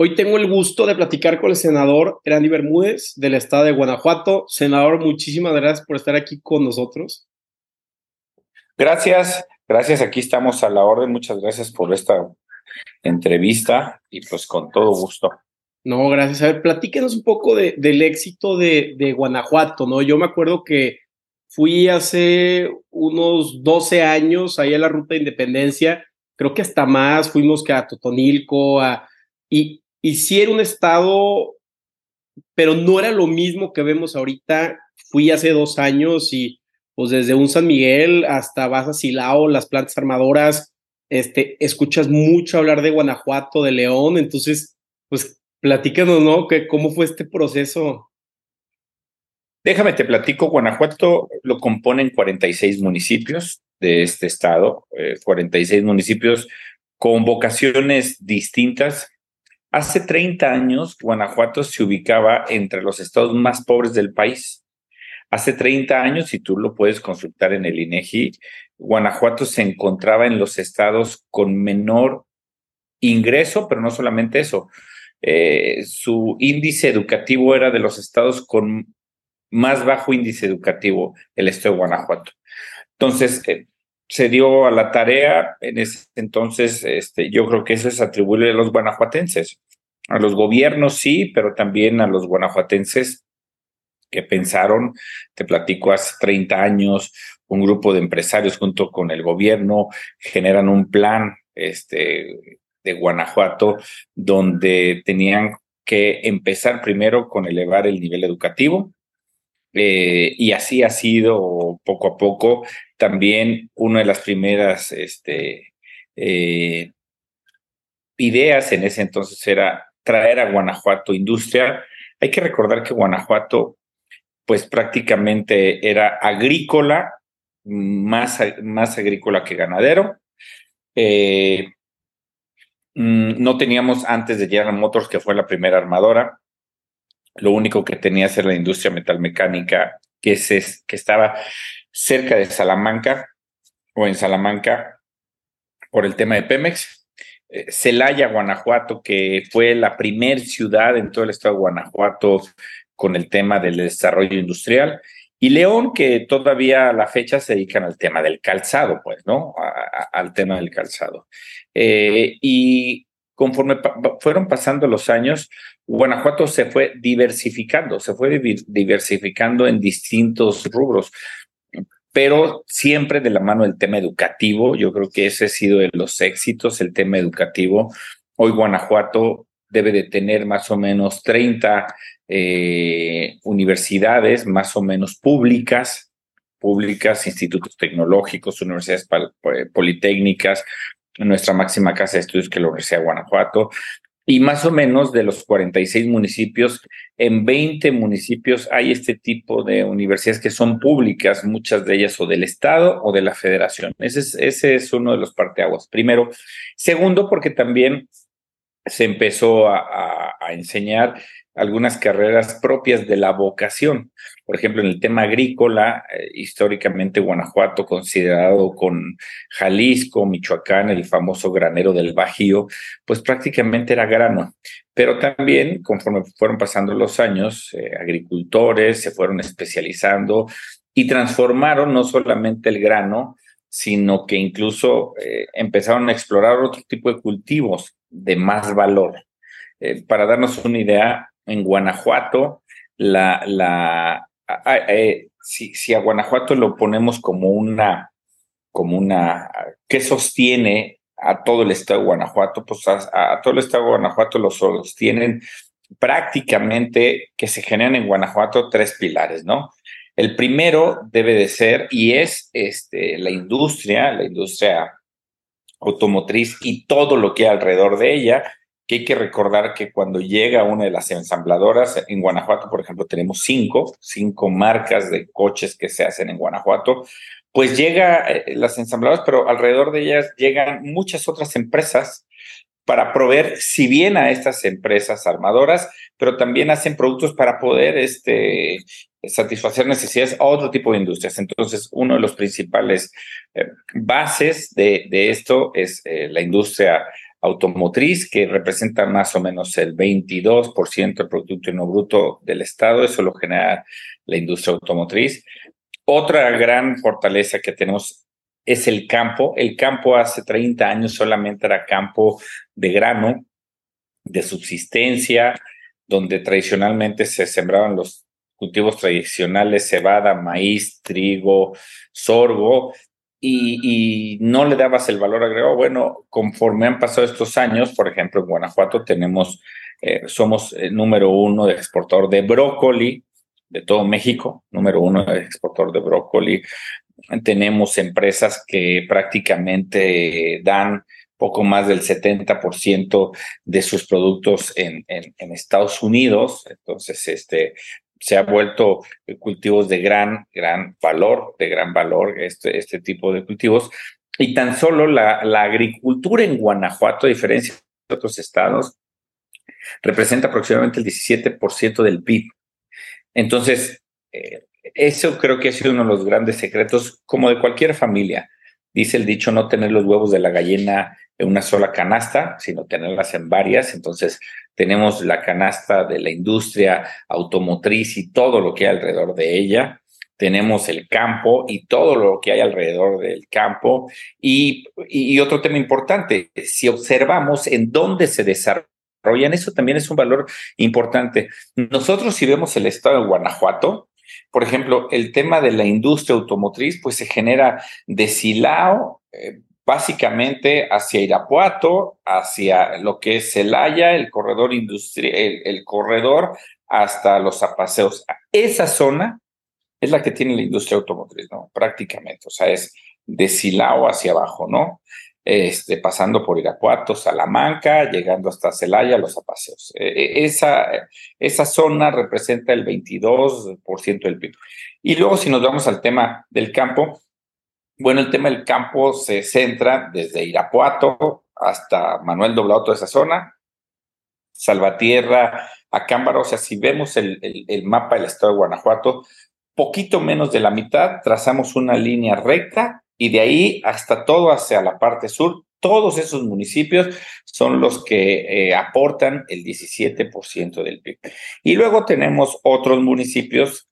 Hoy tengo el gusto de platicar con el senador Erandi Bermúdez del estado de Guanajuato. Senador, muchísimas gracias por estar aquí con nosotros. Gracias, gracias. Aquí estamos a la orden. Muchas gracias por esta entrevista y pues con todo gusto. No, gracias. A ver, platíquenos un poco de, del éxito de, de, Guanajuato, ¿no? Yo me acuerdo que fui hace unos 12 años ahí a la Ruta de Independencia, creo que hasta más, fuimos que a Totonilco, a, y, y sí era un estado, pero no era lo mismo que vemos ahorita. Fui hace dos años y pues desde un San Miguel hasta vas a Silao, las plantas armadoras, este, escuchas mucho hablar de Guanajuato, de León, entonces, pues platícanos, ¿no? Que, ¿Cómo fue este proceso? Déjame, te platico, Guanajuato lo componen 46 municipios de este estado, 46 eh, municipios con vocaciones distintas. Hace 30 años, Guanajuato se ubicaba entre los estados más pobres del país. Hace 30 años, y tú lo puedes consultar en el INEGI, Guanajuato se encontraba en los estados con menor ingreso, pero no solamente eso. Eh, su índice educativo era de los estados con más bajo índice educativo, el estado de Guanajuato. Entonces, eh, se dio a la tarea en ese entonces, este, yo creo que eso es atribuible a los guanajuatenses. A los gobiernos sí, pero también a los guanajuatenses que pensaron, te platico, hace 30 años, un grupo de empresarios junto con el gobierno generan un plan este, de Guanajuato donde tenían que empezar primero con elevar el nivel educativo, eh, y así ha sido poco a poco. También una de las primeras este, eh, ideas en ese entonces era traer a Guanajuato industria. Hay que recordar que Guanajuato, pues prácticamente era agrícola, más, más agrícola que ganadero. Eh, mm, no teníamos antes de General Motors, que fue la primera armadora, lo único que tenía era la industria metalmecánica que, es, que estaba cerca de Salamanca o en Salamanca por el tema de Pemex. Eh, Celaya, Guanajuato, que fue la primer ciudad en todo el estado de Guanajuato con el tema del desarrollo industrial. Y León, que todavía a la fecha se dedican al tema del calzado, pues, ¿no? al tema del calzado. Eh, y conforme fueron pasando los años, Guanajuato se fue diversificando, se fue diversificando en distintos rubros, pero siempre de la mano del tema educativo. Yo creo que ese ha sido de los éxitos, el tema educativo. Hoy Guanajuato debe de tener más o menos 30 eh, universidades, más o menos públicas, públicas, institutos tecnológicos, universidades politécnicas, nuestra máxima casa de estudios que es la Universidad de Guanajuato, y más o menos de los 46 municipios, en 20 municipios hay este tipo de universidades que son públicas, muchas de ellas o del Estado o de la Federación. Ese es, ese es uno de los parteaguas. Primero. Segundo, porque también se empezó a, a enseñar algunas carreras propias de la vocación. Por ejemplo, en el tema agrícola, eh, históricamente Guanajuato, considerado con Jalisco, Michoacán, el famoso granero del Bajío, pues prácticamente era grano. Pero también, conforme fueron pasando los años, eh, agricultores se fueron especializando y transformaron no solamente el grano, sino que incluso eh, empezaron a explorar otro tipo de cultivos de más valor. para darnos una idea, en Guanajuato, la, la, eh, si, a Guanajuato lo ponemos como una, como una, ¿qué sostiene a todo el estado de Guanajuato? Pues a, todo el estado de Guanajuato lo sostienen prácticamente que se generan en Guanajuato tres pilares, ¿no? El primero debe de ser y es este, la industria, la industria automotriz y todo lo que hay alrededor de ella, que hay que recordar que cuando llega una de las ensambladoras, en Guanajuato, por ejemplo, tenemos cinco, cinco marcas de coches que se hacen en Guanajuato, pues llega eh, las ensambladoras, pero alrededor de ellas llegan muchas otras empresas para proveer, si bien a estas empresas armadoras, pero también hacen productos para poder este, satisfacer necesidades a otro tipo de industrias. Entonces, uno de los principales eh, bases de, esto es eh, la industria automotriz, que representa más o menos el 22% del Producto Interno Bruto del Estado. Eso lo genera la industria automotriz. Otra gran fortaleza que tenemos es el campo. El campo hace 30 años solamente era campo de grano, de subsistencia, donde tradicionalmente se sembraban los cultivos tradicionales, cebada, maíz, trigo, sorgo, y, no le dabas el valor agregado. Bueno, conforme han pasado estos años, por ejemplo, en Guanajuato tenemos, eh, somos el número uno de exportador de brócoli de todo México, número uno de exportador de brócoli. Tenemos empresas que prácticamente dan poco más del 70% de sus productos en, Estados Unidos. Entonces, este, se ha vuelto cultivos de gran, gran valor, de gran valor este, este tipo de cultivos. Y tan solo la, la agricultura en Guanajuato, a diferencia de otros estados, representa aproximadamente el 17% del PIB. Entonces, eh, eso creo que ha sido uno de los grandes secretos, como de cualquier familia. Dice el dicho, no tener los huevos de la gallina en una sola canasta, sino tenerlas en varias. Entonces, tenemos la canasta de la industria automotriz y todo lo que hay alrededor de ella. Tenemos el campo y todo lo que hay alrededor del campo. Y, otro tema importante, si observamos en dónde se desarrollan, eso también es un valor importante. Nosotros si vemos el estado de Guanajuato, por ejemplo, el tema de la industria automotriz, pues se genera de Silao, eh, básicamente hacia Irapuato, hacia lo que es Celaya, el corredor industrial, el, corredor hasta los apaseos. Esa zona es la que tiene la industria automotriz, ¿no? Prácticamente, o sea, es de Silao hacia abajo, ¿no? Este, pasando por Irapuato, Salamanca, llegando hasta Celaya, los apaseos. E, e, esa, esa zona representa el 22% del PIB. Y luego, si nos vamos al tema del campo, bueno, el tema del campo se centra desde Irapuato hasta Manuel Doblado, toda esa zona, Salvatierra, Acámbaro, o sea, si vemos el, el, mapa del estado de Guanajuato, poquito menos de la mitad, trazamos una línea recta y de ahí hasta todo hacia la parte sur, todos esos municipios son los que eh, aportan el 17% del PIB. Y luego tenemos otros municipios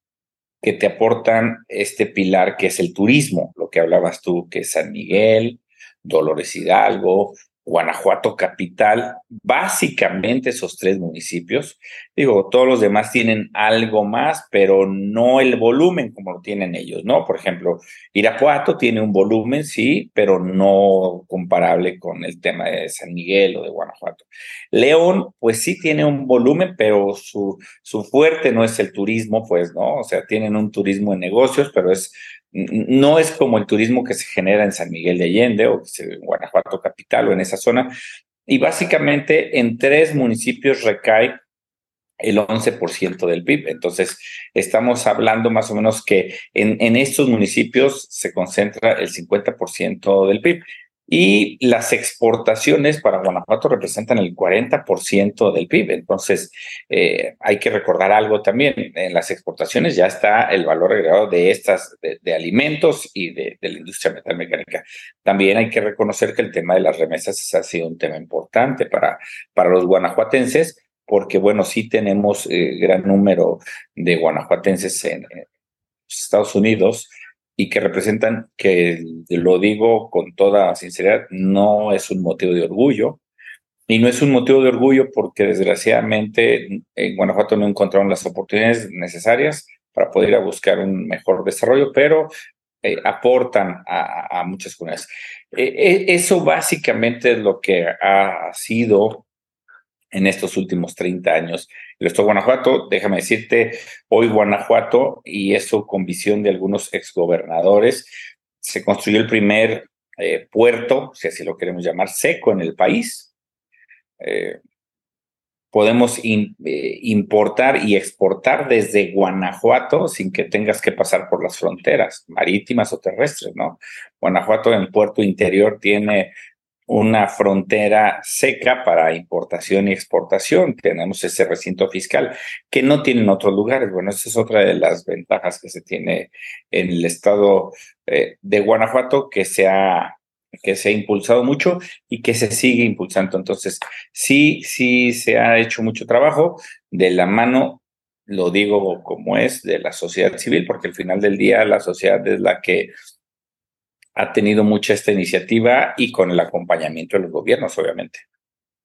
que te aportan este pilar que es el turismo, lo que hablabas tú, que es San Miguel, Dolores Hidalgo, Guanajuato capital, básicamente esos tres municipios. Digo, todos los demás tienen algo más, pero no el volumen como lo tienen ellos, ¿no? Por ejemplo, Irapuato tiene un volumen, sí, pero no comparable con el tema de San Miguel o de Guanajuato. León, pues sí tiene un volumen, pero su, su fuerte no es el turismo, pues, ¿no? O sea, tienen un turismo en negocios, pero es no es como el turismo que se genera en San Miguel de Allende o en Guanajuato capital o en esa zona. Y básicamente en tres municipios recae el 11% del PIB. Entonces, estamos hablando más o menos que en, en estos municipios se concentra el 50% del PIB. Y las exportaciones para Guanajuato representan el 40% del PIB. Entonces, eh, hay que recordar algo también. En las exportaciones ya está el valor agregado de estas, de, alimentos y de, la industria metalmecánica. También hay que reconocer que el tema de las remesas ha sido un tema importante para, para los guanajuatenses, porque, bueno, sí tenemos eh, gran número de guanajuatenses en Estados Unidos y que representan, que lo digo con toda sinceridad, no es un motivo de orgullo. Y no es un motivo de orgullo porque desgraciadamente en Guanajuato no encontraron las oportunidades necesarias para poder ir a buscar un mejor desarrollo, pero eh, aportan a, muchas comunidades. E, e, eso básicamente es lo que ha sido en estos últimos 30 años. El Estado de Guanajuato, déjame decirte, hoy Guanajuato, y eso con visión de algunos exgobernadores, se construyó el primer eh, puerto, si así lo queremos llamar, seco en el país. Eh, podemos eh, importar y exportar desde Guanajuato sin que tengas que pasar por las fronteras marítimas o terrestres, ¿no? Guanajuato en puerto interior tiene una frontera seca para importación y exportación. Tenemos ese recinto fiscal que no tienen otros lugares. Bueno, esa es otra de las ventajas que se tiene en el estado eh, de Guanajuato que se ha que se ha impulsado mucho y que se sigue impulsando. Entonces, sí, sí se ha hecho mucho trabajo de la mano, lo digo como es, de la sociedad civil, porque al final del día la sociedad es la que ha tenido mucha esta iniciativa y con el acompañamiento de los gobiernos, obviamente.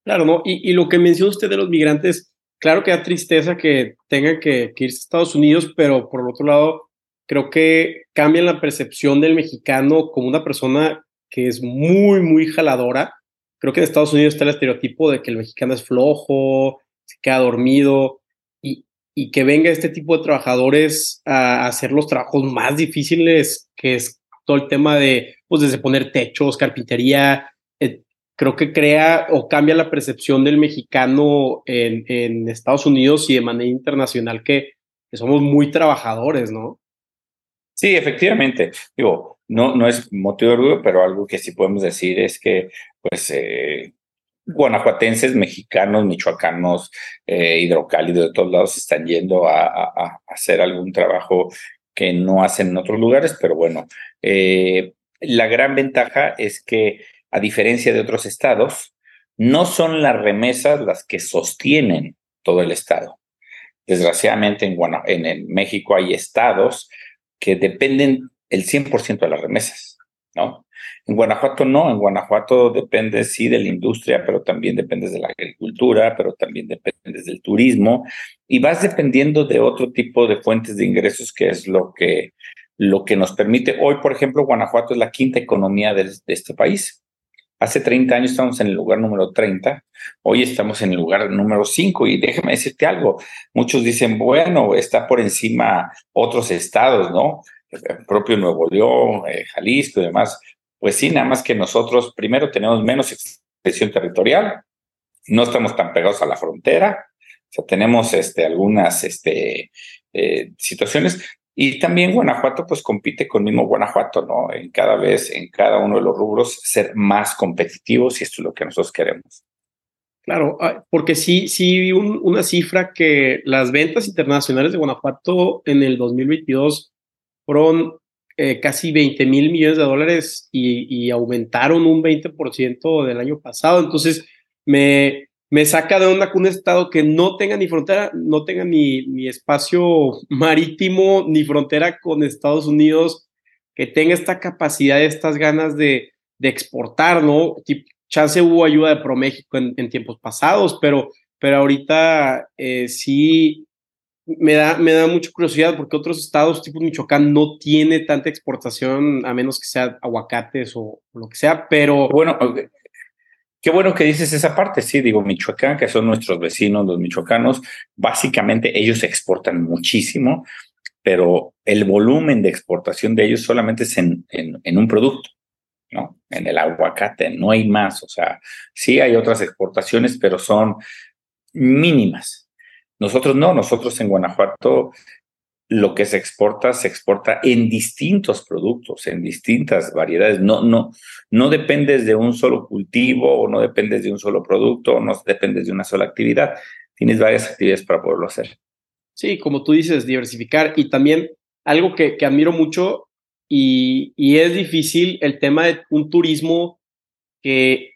Claro, ¿no? Y, lo que menciona usted de los migrantes, claro que da tristeza que tengan que, que irse a Estados Unidos, pero por otro lado, creo que cambia la percepción del mexicano como una persona que es muy, muy jaladora. Creo que en Estados Unidos está el estereotipo de que el mexicano es flojo, se queda dormido y, y que venga este tipo de trabajadores a hacer los trabajos más difíciles, que es todo el tema de, pues desde poner techos, carpintería, eh, creo que crea o cambia la percepción del mexicano en, en Estados Unidos y de manera internacional que, somos muy trabajadores, ¿no? Sí, efectivamente. Digo, no, no es motivo de orgullo, pero algo que sí podemos decir es que, pues, eh, guanajuatenses, mexicanos, michoacanos, eh, hidrocálidos de todos lados están yendo a, hacer algún trabajo que no hacen en otros lugares, pero bueno, eh, la gran ventaja es que, a diferencia de otros estados, no son las remesas las que sostienen todo el estado. Desgraciadamente en, en México hay estados que dependen el 100% de las remesas, ¿no? En Guanajuato no, en Guanajuato depende sí de la industria, pero también dependes de la agricultura, pero también dependes del turismo y vas dependiendo de otro tipo de fuentes de ingresos que es lo que, lo que nos permite. Hoy, por ejemplo, Guanajuato es la quinta economía de, este país. Hace 30 años estamos en el lugar número 30, hoy estamos en el lugar número 5 y déjame decirte algo, muchos dicen, bueno, está por encima otros estados, ¿no? El propio Nuevo León, eh, Jalisco y demás. Pues sí, nada más que nosotros primero tenemos menos expresión territorial, no estamos tan pegados a la frontera, o sea, tenemos este, algunas este, eh, situaciones, y también Guanajuato, pues compite con mismo Guanajuato, ¿no? En cada vez, en cada uno de los rubros, ser más competitivos y esto es lo que nosotros queremos. Claro, ah, porque sí, sí vi una cifra que las ventas internacionales de Guanajuato en el 2022 fueron eh, casi 20 mil millones de dólares y, aumentaron un 20% del año pasado. Entonces, me, me saca de onda que un estado que no tenga ni frontera, no tenga ni, ni espacio marítimo, ni frontera con Estados Unidos, que tenga esta capacidad, estas ganas de, de exportar, ¿no? Chance hubo ayuda de ProMéxico en, en tiempos pasados, pero, pero ahorita eh, sí me da, me da mucha curiosidad porque otros estados, tipo Michoacán, no tiene tanta exportación, a menos que sea aguacates o, lo que sea, pero... Bueno, Qué bueno que dices esa parte, sí, digo, Michoacán, que son nuestros vecinos, los michoacanos, básicamente ellos exportan muchísimo, pero el volumen de exportación de ellos solamente es en, en, un producto, ¿no? En el aguacate, no hay más, o sea, sí hay otras exportaciones, pero son mínimas. Nosotros no, nosotros en Guanajuato lo que se exporta se exporta en distintos productos, en distintas variedades. No, no, no dependes de un solo cultivo o no dependes de un solo producto o no dependes de una sola actividad. Tienes varias actividades para poderlo hacer. Sí, como tú dices, diversificar y también algo que, que admiro mucho y, y, es difícil el tema de un turismo que,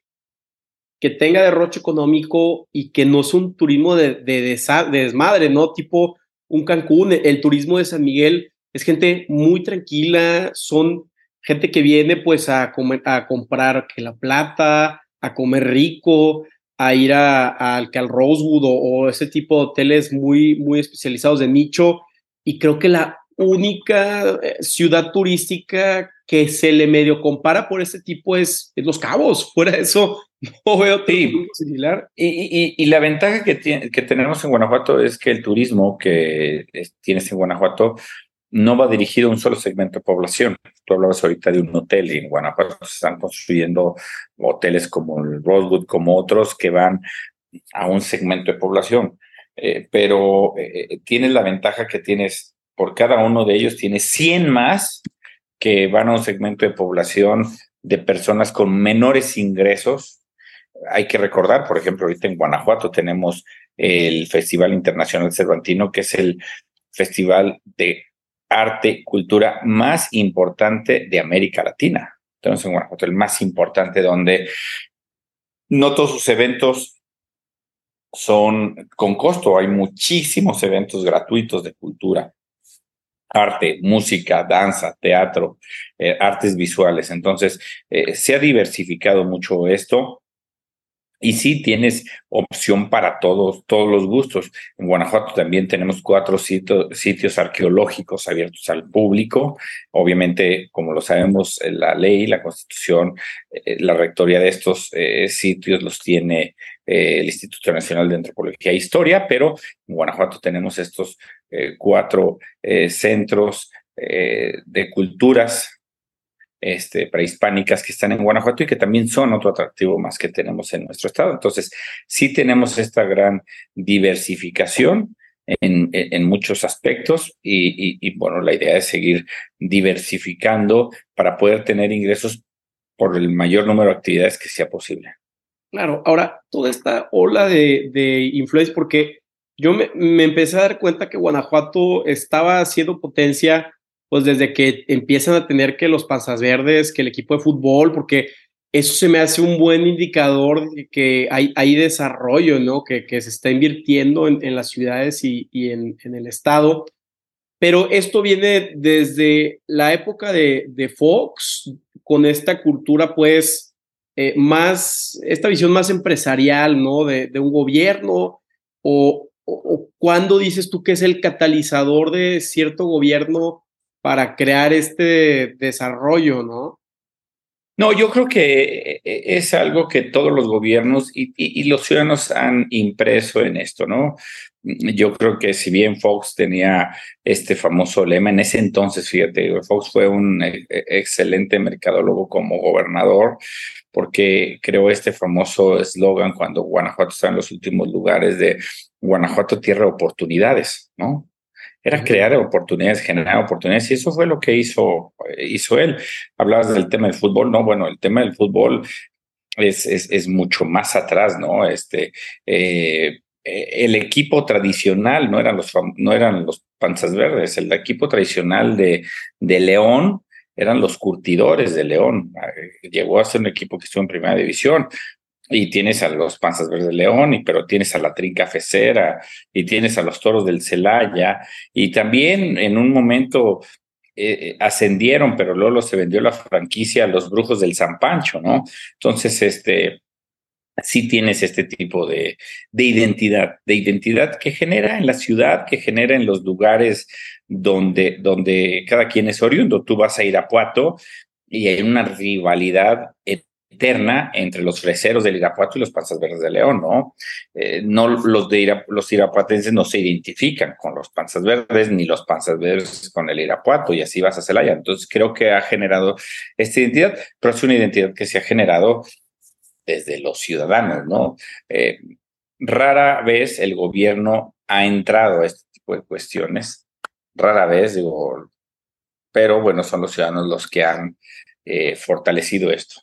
que tenga derroche económico y que no es un turismo de, de, de desmadre, ¿no? Tipo, un Cancún, el turismo de San Miguel es gente muy tranquila, son gente que viene pues a, comer, a comprar que la plata, a comer rico, a ir a, al Rosewood o, ese tipo de hoteles muy, muy especializados de nicho. Y creo que la única eh, ciudad turística que se le medio compara por este tipo es, Los Cabos. Fuera de eso, no veo sí. similar. Y, y, y, la ventaja que, tiene, que tenemos en Guanajuato es que el turismo que tienes en Guanajuato no va dirigido a un solo segmento de población. Tú hablabas ahorita de un hotel y en Guanajuato se están construyendo hoteles como el Rosewood, como otros que van a un segmento de población. Eh, pero eh, tienes la ventaja que tienes, por cada uno de ellos tienes 100 más que van a un segmento de población de personas con menores ingresos. Hay que recordar, por ejemplo, ahorita en Guanajuato tenemos el Festival Internacional Cervantino, que es el festival de arte, cultura más importante de América Latina. tenemos en Guanajuato el más importante, donde no todos sus eventos son con costo, hay muchísimos eventos gratuitos de cultura, arte, música, danza, teatro, eh, artes visuales. Entonces, eh, se ha diversificado mucho esto y sí tienes opción para todos, todos los gustos. En Guanajuato también tenemos cuatro sitios arqueológicos abiertos al público. Obviamente, como lo sabemos, eh, la ley, la constitución, eh, la rectoría de estos eh, sitios los tiene el Instituto Nacional de Antropología e Historia, pero en Guanajuato tenemos estos cuatro centros de culturas este, prehispánicas que están en Guanajuato y que también son otro atractivo más que tenemos en nuestro estado. Entonces, sí tenemos esta gran diversificación en, muchos aspectos y, bueno, la idea es seguir diversificando para poder tener ingresos por el mayor número de actividades que sea posible. Claro, ahora toda esta ola de, de influencia, porque yo me, me, empecé a dar cuenta que Guanajuato estaba haciendo potencia pues desde que empiezan a tener que los panzas verdes, que el equipo de fútbol, porque eso se me hace un buen indicador de que hay, hay desarrollo, ¿no? Que, se está invirtiendo en, las ciudades y, en, el estado. Pero esto viene desde la época de, de Fox, con esta cultura, pues, eh, más, esta visión más empresarial, ¿no? De, un gobierno, o, o, o cuándo dices tú que es el catalizador de cierto gobierno para crear este desarrollo, ¿no? No, yo creo que eh, es algo que todos los gobiernos y, los ciudadanos han impreso en esto, ¿no? Yo creo que si bien Fox tenía este famoso lema, en ese entonces, fíjate, Fox fue un eh, excelente mercadólogo como gobernador, porque creó este famoso eslogan cuando Guanajuato está en los últimos lugares de Guanajuato tierra de oportunidades, ¿no? Era crear oportunidades, generar oportunidades, y eso fue lo que hizo, hizo él. Hablabas del tema del fútbol, no, bueno, el tema del fútbol es, es, es mucho más atrás, ¿no? Este, eh, el equipo tradicional no eran los, no eran los panzas verdes, el equipo tradicional de, de León eran los curtidores de León. Llegó a ser un equipo que estuvo en primera división y tienes a los Panzas Verdes de León, y, pero tienes a la Trinca Fecera, y tienes a los Toros del Celaya, y también en un momento eh, eh, ascendieron, pero luego se vendió la franquicia a los Brujos del San Pancho, ¿no? Entonces, este, sí tienes este tipo de, de identidad, de identidad que genera en la ciudad, que genera en los lugares donde, donde cada quien es oriundo. Tú vas a Irapuato y hay una rivalidad eterna entre los freseros del Irapuato y los panzas verdes de León, ¿no? Eh, no los de los irapuatenses no se identifican con los panzas verdes ni los panzas verdes con el Irapuato y así vas a Celaya. Entonces creo que ha generado esta identidad, pero es una identidad que se ha generado desde los ciudadanos, ¿no? Eh, rara vez el gobierno ha entrado a este tipo de cuestiones, rara vez, digo, pero bueno, son los ciudadanos los que han eh, fortalecido esto.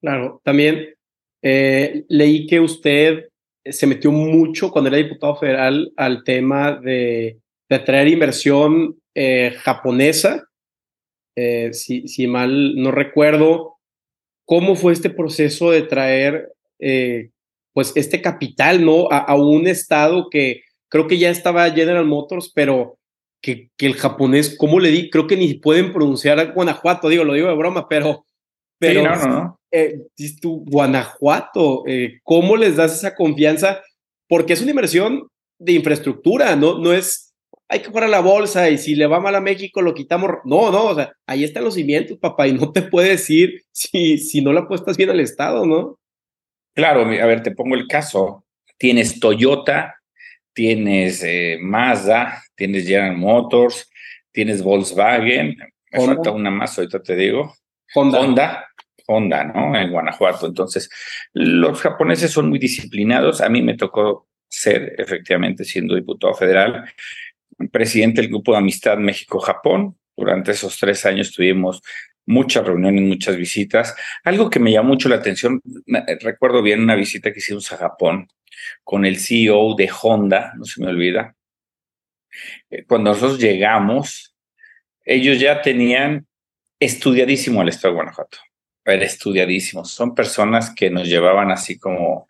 Claro, también eh, leí que usted se metió mucho cuando era diputado federal al tema de, de atraer inversión eh, japonesa. Eh, si, si, mal no recuerdo, ¿cómo fue este proceso de traer eh, pues este capital ¿no? A, a, un estado que creo que ya estaba General Motors, pero que, que el japonés, ¿cómo le di? Creo que ni pueden pronunciar Guanajuato, digo, lo digo de broma, pero pero, sí, no, no, no. Eh, tú, Guanajuato, eh, ¿cómo les das esa confianza? Porque es una inversión de infraestructura, no, no es, hay que jugar a la bolsa y si le va mal a México lo quitamos. No, no, o sea, ahí están los cimientos, papá, y no te puede decir si, si no la apuestas bien al Estado, ¿no? Claro, a ver, te pongo el caso. Tienes Toyota, tienes eh, Mazda, tienes General Motors, tienes Volkswagen, me Honda. falta una más, ahorita te digo. Honda. Honda, Honda, ¿no? En Guanajuato. Entonces, los japoneses son muy disciplinados. A mí me tocó ser, efectivamente, siendo diputado federal, presidente del Grupo de Amistad México-Japón. Durante esos tres años tuvimos muchas reuniones, muchas visitas. Algo que me llamó mucho la atención, recuerdo bien una visita que hicimos a Japón con el CEO de Honda, no se me olvida. Eh, cuando nosotros llegamos, ellos ya tenían estudiadísimo el estado de Guanajuato. Era estudiadísimo. Son personas que nos llevaban así como...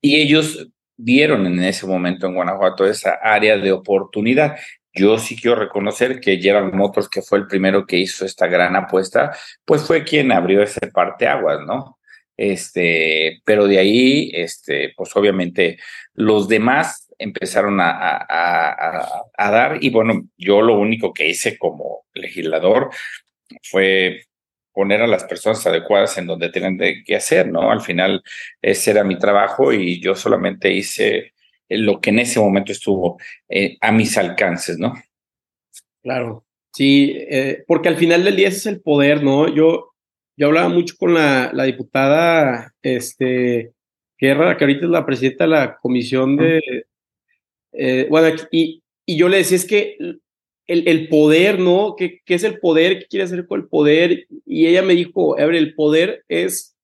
Y ellos vieron en ese momento en Guanajuato esa área de oportunidad. Yo sí quiero reconocer que Gerald Motors, que fue el primero que hizo esta gran apuesta, pues fue quien abrió ese parteaguas, ¿no? Este, pero de ahí, este, pues obviamente los demás empezaron a, a, a, dar y bueno, yo lo único que hice como legislador fue poner a las personas adecuadas en donde tienen que hacer, ¿no? Al final ese era mi trabajo y yo solamente hice lo que en ese momento estuvo eh, a mis alcances, ¿no? Claro, sí, eh, porque al final del día ese es el poder, ¿no? Yo, yo hablaba mucho con la, la diputada este, Guerra, que ahorita es la presidenta de la comisión de... Eh, bueno, y, y yo le decía, es que el, el poder, ¿no? ¿Qué, ¿Qué, es el poder? ¿Qué quiere hacer con el poder? Y ella me dijo, a ver, el poder es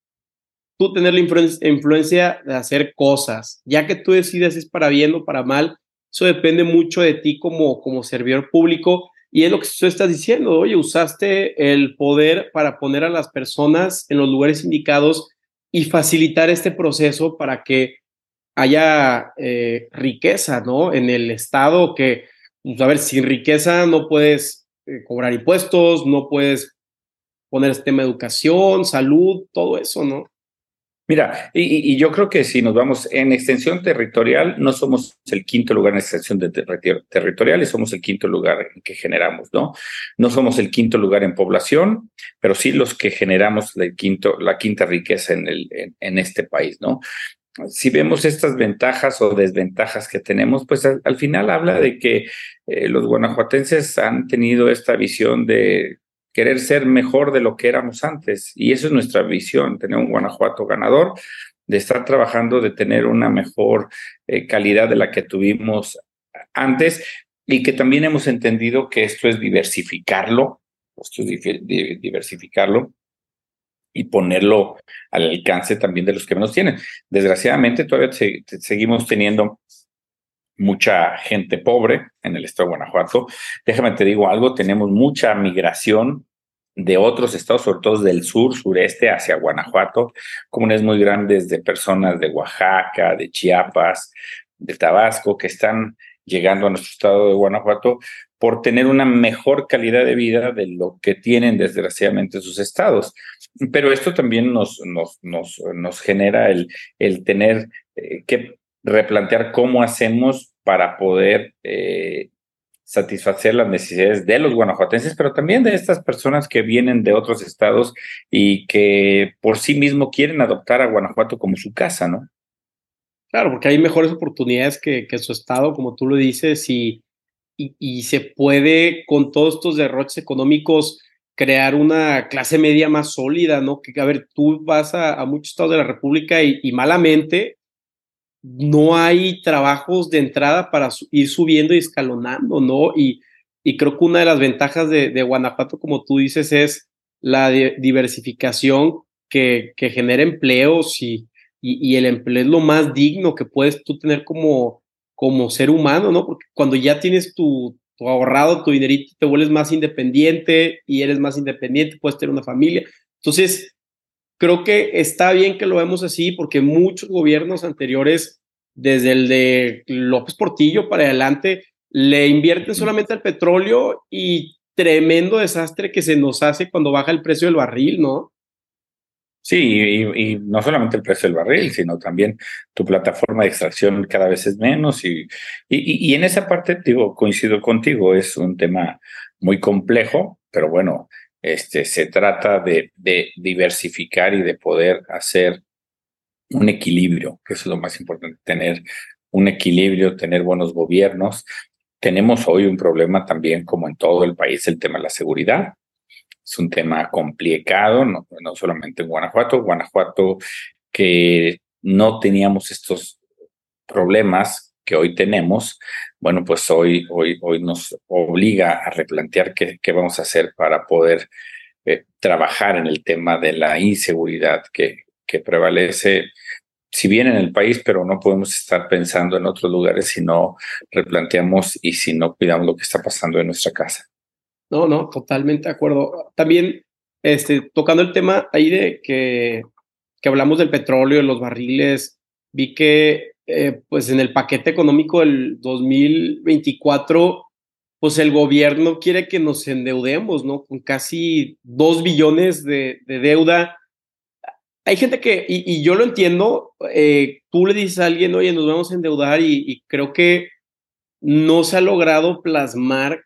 tú tener la influencia de hacer cosas, ya que tú decides si es para bien o para mal, eso depende mucho de ti como, como servidor público y es lo que tú estás diciendo, oye, usaste el poder para poner a las personas en los lugares indicados y facilitar este proceso para que haya eh, riqueza, ¿no? En el Estado que, pues, a ver, sin riqueza no puedes eh, cobrar impuestos, no puedes poner este tema de educación, salud, todo eso, ¿no? Mira, y, yo creo que si nos vamos en extensión territorial, no somos el quinto lugar en extensión territorial y somos el quinto lugar en que generamos, ¿no? No somos el quinto lugar en población, pero sí los que generamos la quinta riqueza en, este país, ¿no? Si vemos estas ventajas o desventajas que tenemos, pues al, final habla de que eh, los guanajuatenses han tenido esta visión de querer ser mejor de lo que éramos antes. Y eso es nuestra visión, tener un Guanajuato ganador, de estar trabajando, de tener una mejor eh, calidad de la que tuvimos antes y que también hemos entendido que esto es diversificarlo, esto es diversificarlo y ponerlo al alcance también de los que menos tienen. Desgraciadamente todavía seguimos teniendo mucha gente pobre en el estado de Guanajuato. Déjame te digo algo, tenemos mucha migración de otros estados, sobre todo del sur, sureste, hacia Guanajuato, comunes muy grandes de personas de Oaxaca, de Chiapas, de Tabasco, que están llegando a nuestro estado de Guanajuato por tener una mejor calidad de vida de lo que tienen desgraciadamente sus estados. Pero esto también nos, nos, nos, nos genera el, el tener eh, que replantear cómo hacemos para poder eh, satisfacer las necesidades de los guanajuatenses, pero también de estas personas que vienen de otros estados y que por sí mismo quieren adoptar a Guanajuato como su casa, ¿no? Claro, porque hay mejores oportunidades que, que su estado, como tú lo dices, y, y, se puede con todos estos derroches económicos crear una clase media más sólida, ¿no? Que, a ver, tú vas a, muchos estados de la República y, y malamente no hay trabajos de entrada para ir subiendo y escalonando, ¿no? Y, y creo que una de las ventajas de, de Guanajuato, como tú dices, es la diversificación que, genera empleos y, y, el empleo es lo más digno que puedes tú tener como, como ser humano, ¿no? Porque cuando ya tienes tu, tu ahorrado, tu dinerito, te vuelves más independiente y eres más independiente, puedes tener una familia. Entonces, creo que está bien que lo vemos así porque muchos gobiernos anteriores, desde el de López Portillo para adelante, le invierten solamente al petróleo y tremendo desastre que se nos hace cuando baja el precio del barril, ¿no? Sí, y, no solamente el precio del barril, sino también tu plataforma de extracción cada vez es menos. Y, y, en esa parte, digo, coincido contigo, es un tema muy complejo, pero bueno, este, se trata de, de diversificar y de poder hacer un equilibrio, que eso es lo más importante, tener un equilibrio, tener buenos gobiernos. Tenemos hoy un problema también, como en todo el país, el tema de la seguridad. Es un tema complicado, no, solamente en Guanajuato. Guanajuato, que no teníamos estos problemas que hoy tenemos, bueno, pues hoy, hoy, hoy nos obliga a replantear qué, qué vamos a hacer para poder eh, trabajar en el tema de la inseguridad que, que prevalece, si bien en el país, pero no podemos estar pensando en otros lugares si no replanteamos y si no cuidamos lo que está pasando en nuestra casa. No, no, totalmente de acuerdo. También, este, tocando el tema ahí de que, que hablamos del petróleo, de los barriles, vi que eh, pues en el paquete económico del 2024, pues el gobierno quiere que nos endeudemos, ¿no? Con casi dos billones de, deuda. Hay gente que, y, yo lo entiendo, eh, tú le dices a alguien, oye, nos vamos a endeudar y creo que no se ha logrado plasmar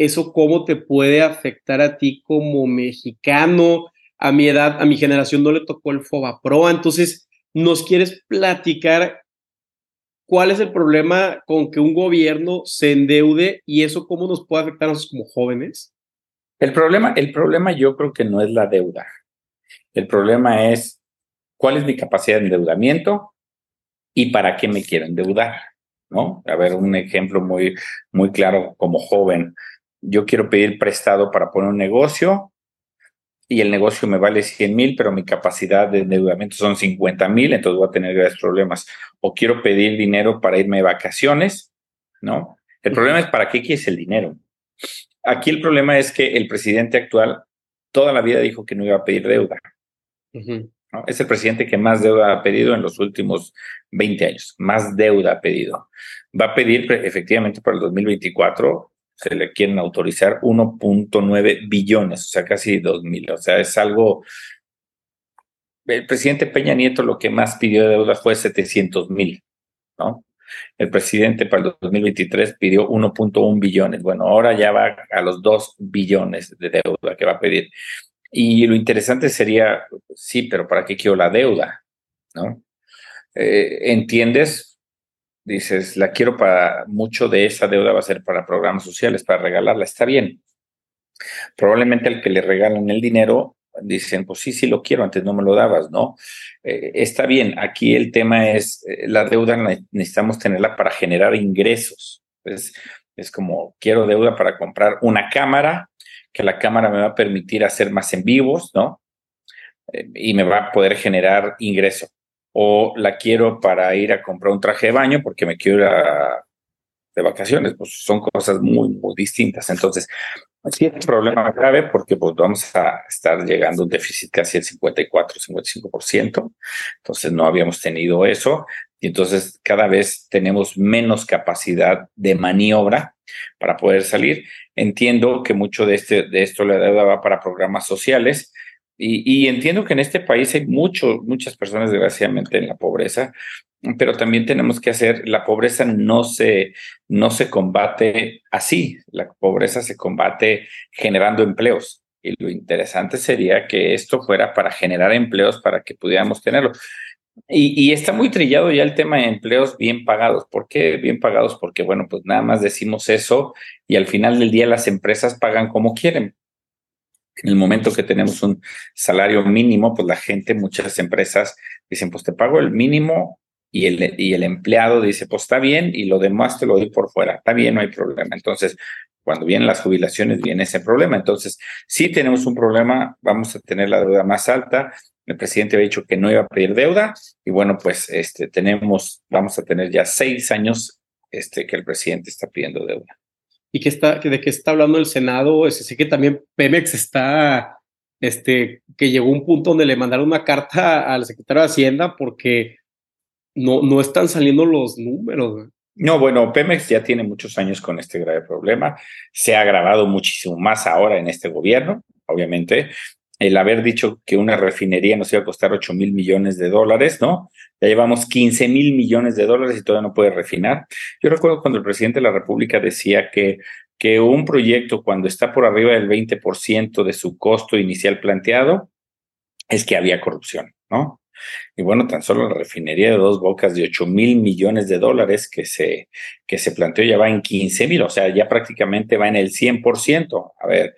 eso cómo te puede afectar a ti como mexicano. A mi edad, a mi generación no le tocó el FOBAPRO. Entonces, ¿nos quieres platicar cuál es el problema con que un gobierno se endeude y eso cómo nos puede afectar a nosotros como jóvenes? El problema, el problema yo creo que no es la deuda. El problema es cuál es mi capacidad de endeudamiento y para qué me quiero endeudar, ¿no? A ver, un ejemplo muy, muy claro como joven yo quiero pedir prestado para poner un negocio y el negocio me vale 100 mil, pero mi capacidad de endeudamiento son 50 mil, entonces voy a tener graves problemas. O quiero pedir dinero para irme de vacaciones, ¿no? El problema es para qué quieres el dinero. Aquí el problema es que el presidente actual toda la vida dijo que no iba a pedir deuda. Es el presidente que más deuda ha pedido en los últimos 20 años, más deuda ha pedido. Va a pedir efectivamente para el 2024 se le quieren autorizar 1.9 billones, o sea, casi 2 mil. O sea, es algo... El presidente Peña Nieto lo que más pidió de deuda fue 700 mil, ¿no? El presidente para el 2023 pidió 1.1 billones. Bueno, ahora ya va a los 2 billones de deuda que va a pedir. Y lo interesante sería, sí, pero ¿para qué quiero la deuda? ¿No? Eh, ¿Entiendes? Dices, la quiero para, mucho de esa deuda va a ser para programas sociales, para regalarla, está bien. Probablemente al que le regalan el dinero, dicen, pues sí, sí lo quiero, antes no me lo dabas, ¿no? Eh, está bien, aquí el tema es, eh, la deuda necesitamos tenerla para generar ingresos. Es, es como, quiero deuda para comprar una cámara, que la cámara me va a permitir hacer más en vivos, ¿no? Eh, y me va a poder generar ingreso o la quiero para ir a comprar un traje de baño porque me quiero ir de vacaciones, pues son cosas muy, muy distintas. Entonces, sí es un problema grave porque pues vamos a estar llegando a un déficit casi del 54, 55%. Entonces no habíamos tenido eso y entonces cada vez tenemos menos capacidad de maniobra para poder salir. Entiendo que mucho de, este, de esto le daba para programas sociales, y, entiendo que en este país hay mucho, muchas personas desgraciadamente en la pobreza, pero también tenemos que hacer, la pobreza no se, no se combate así, la pobreza se combate generando empleos. Y lo interesante sería que esto fuera para generar empleos para que pudiéramos tenerlo. Y, y, está muy trillado ya el tema de empleos bien pagados. ¿Por qué bien pagados? Porque, bueno, pues nada más decimos eso y al final del día las empresas pagan como quieren. En el momento que tenemos un salario mínimo, pues la gente, muchas empresas dicen, pues te pago el mínimo y el, y el empleado dice, pues está bien y lo demás te lo doy por fuera, está bien, no hay problema. Entonces, cuando vienen las jubilaciones, viene ese problema. Entonces, si tenemos un problema, vamos a tener la deuda más alta. El presidente había dicho que no iba a pedir deuda y bueno, pues este, tenemos, vamos a tener ya seis años este, que el presidente está pidiendo deuda y que está, de qué está hablando el Senado. Decir, que también Pemex está, este, que llegó un punto donde le mandaron una carta al secretario de Hacienda porque no, no están saliendo los números. No, bueno, Pemex ya tiene muchos años con este grave problema. Se ha agravado muchísimo más ahora en este gobierno, obviamente. El haber dicho que una refinería nos iba a costar 8 mil millones de dólares, ¿no? Ya llevamos 15 mil millones de dólares y todavía no puede refinar. Yo recuerdo cuando el presidente de la República decía que, que un proyecto cuando está por arriba del 20% de su costo inicial planteado, es que había corrupción, ¿no? Y bueno, tan solo la refinería de dos bocas de 8 mil millones de dólares que se, que se planteó ya va en 15 mil, o sea, ya prácticamente va en el 100%. A ver,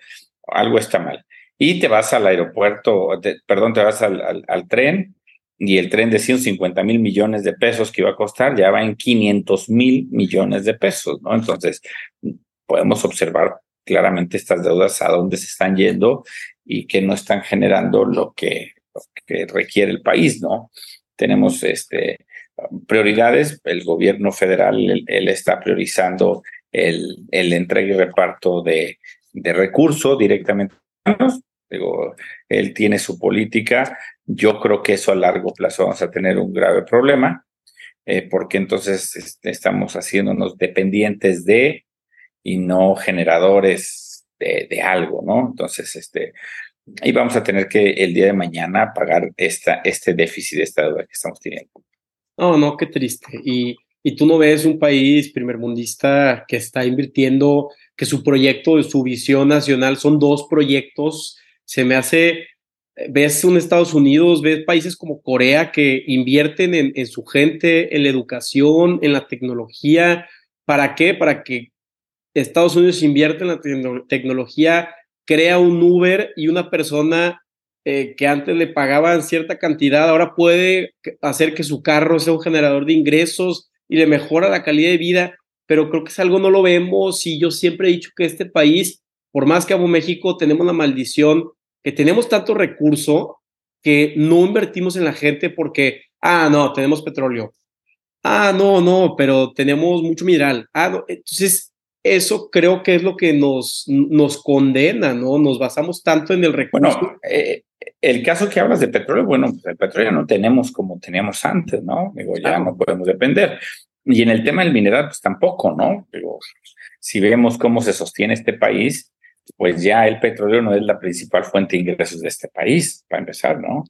algo está mal. Y te vas al aeropuerto, perdón, te vas al, tren y el tren de 150 mil millones de pesos que iba a costar ya va en 500 mil millones de pesos, ¿no? Entonces, podemos observar claramente estas deudas a dónde se están yendo y que no están generando lo que, requiere el país, ¿no? Tenemos este, prioridades, el gobierno federal, él, está priorizando el, el entrega y reparto de, de recurso directamente. Digo, él tiene su política. Yo creo que eso a largo plazo vamos a tener un grave problema, eh, porque entonces este, estamos haciéndonos dependientes de y no generadores de, de, algo, ¿no? Entonces, este, ahí vamos a tener que el día de mañana pagar esta, este déficit, esta deuda que estamos teniendo. No, no, qué triste. Y, y tú no ves un país primermundista que está invirtiendo, que su proyecto, su visión nacional son dos proyectos. Se me hace, ves un Estados Unidos, ves países como Corea que invierten en, en su gente, en la educación, en la tecnología. ¿Para qué? Para que Estados Unidos invierta en la tecnología, crea un Uber y una persona eh, que antes le pagaban cierta cantidad, ahora puede hacer que su carro sea un generador de ingresos y le mejora la calidad de vida, pero creo que es algo no lo vemos y yo siempre he dicho que este país, por más que amo México, tenemos la maldición que tenemos tanto recurso que no invertimos en la gente porque, ah, no, tenemos petróleo. Ah, no, no, pero tenemos mucho mineral. Ah, no. Entonces, eso creo que es lo que nos, nos condena, ¿no? Nos basamos tanto en el recurso. Bueno, eh, el caso que hablas de petróleo, bueno, pues el petróleo no tenemos como teníamos antes, ¿no? Digo, ya no podemos depender. Y en el tema del mineral, pues tampoco, ¿no? Digo, si vemos cómo se sostiene este país, pues ya el petróleo no es la principal fuente de ingresos de este país, para empezar, ¿no?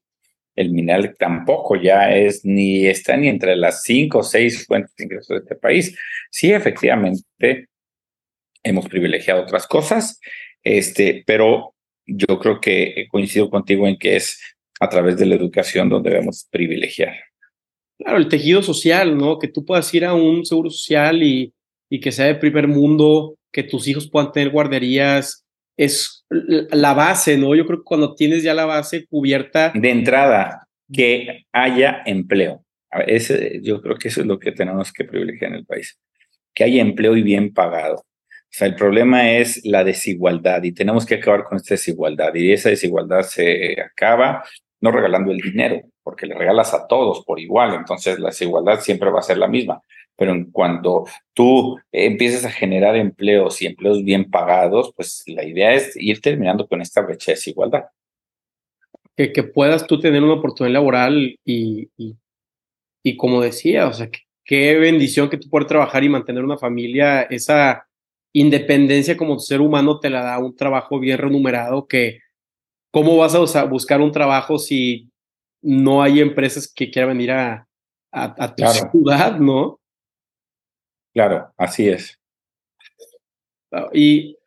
El mineral tampoco ya es ni está ni entre las cinco o seis fuentes de ingresos de este país. Sí, efectivamente, hemos privilegiado otras cosas, este, pero yo creo que coincido contigo en que es a través de la educación donde debemos privilegiar. Claro, el tejido social, ¿no? Que tú puedas ir a un seguro social y, y que sea de primer mundo, que tus hijos puedan tener guarderías, es la base, ¿no? Yo creo que cuando tienes ya la base cubierta. De entrada, que haya empleo. Ese, yo creo que eso es lo que tenemos que privilegiar en el país. Que haya empleo y bien pagado. O sea, el problema es la desigualdad y tenemos que acabar con esta desigualdad. Y esa desigualdad se acaba no regalando el dinero, porque le regalas a todos por igual, entonces la desigualdad siempre va a ser la misma. Pero en cuando tú empiezas a generar empleos y empleos bien pagados, pues la idea es ir terminando con esta brecha de desigualdad. Que, que puedas tú tener una oportunidad laboral y, y, y como decía, o sea, qué bendición que tú puedas trabajar y mantener una familia, esa independencia como ser humano te la da un trabajo bien remunerado que cómo vas a buscar un trabajo si no hay empresas que quieran venir a, a, tu ciudad, ¿no? Claro, así es. Y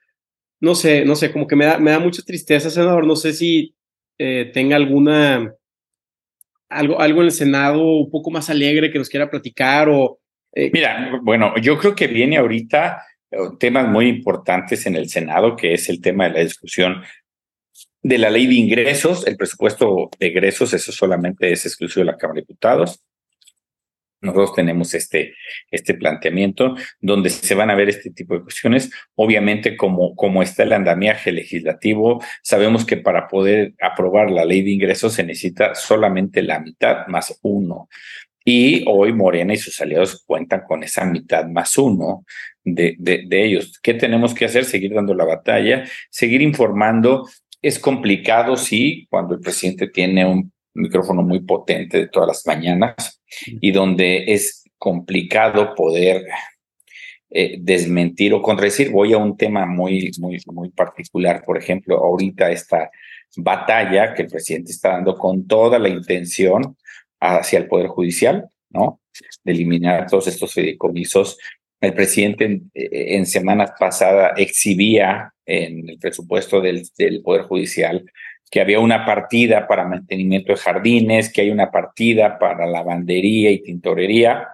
no sé, no sé, como que me da, me da mucha tristeza, senador. No sé si eh, tenga alguna algo, algo en el Senado un poco más alegre que nos quiera platicar o. Eh, Mira, bueno, yo creo que viene ahorita temas muy importantes en el Senado, que es el tema de la discusión de la ley de ingresos, el presupuesto de egresos, eso solamente es exclusivo de la Cámara de Diputados. Nosotros tenemos este, este planteamiento donde se van a ver este tipo de cuestiones. Obviamente, como, como está el andamiaje legislativo, sabemos que para poder aprobar la ley de ingresos se necesita solamente la mitad más uno. Y hoy Morena y sus aliados cuentan con esa mitad más uno de, de, ellos. ¿Qué tenemos que hacer? Seguir dando la batalla, seguir informando. Es complicado, sí, cuando el presidente tiene un micrófono muy potente de todas las mañanas y donde es complicado poder eh, desmentir o contradecir. Voy a un tema muy, muy, muy particular. Por ejemplo, ahorita esta batalla que el presidente está dando con toda la intención hacia el Poder Judicial, ¿no? De eliminar todos estos fideicomisos. El presidente en, semanas pasadas exhibía en el presupuesto del, del Poder Judicial que había una partida para mantenimiento de jardines, que hay una partida para lavandería y tintorería.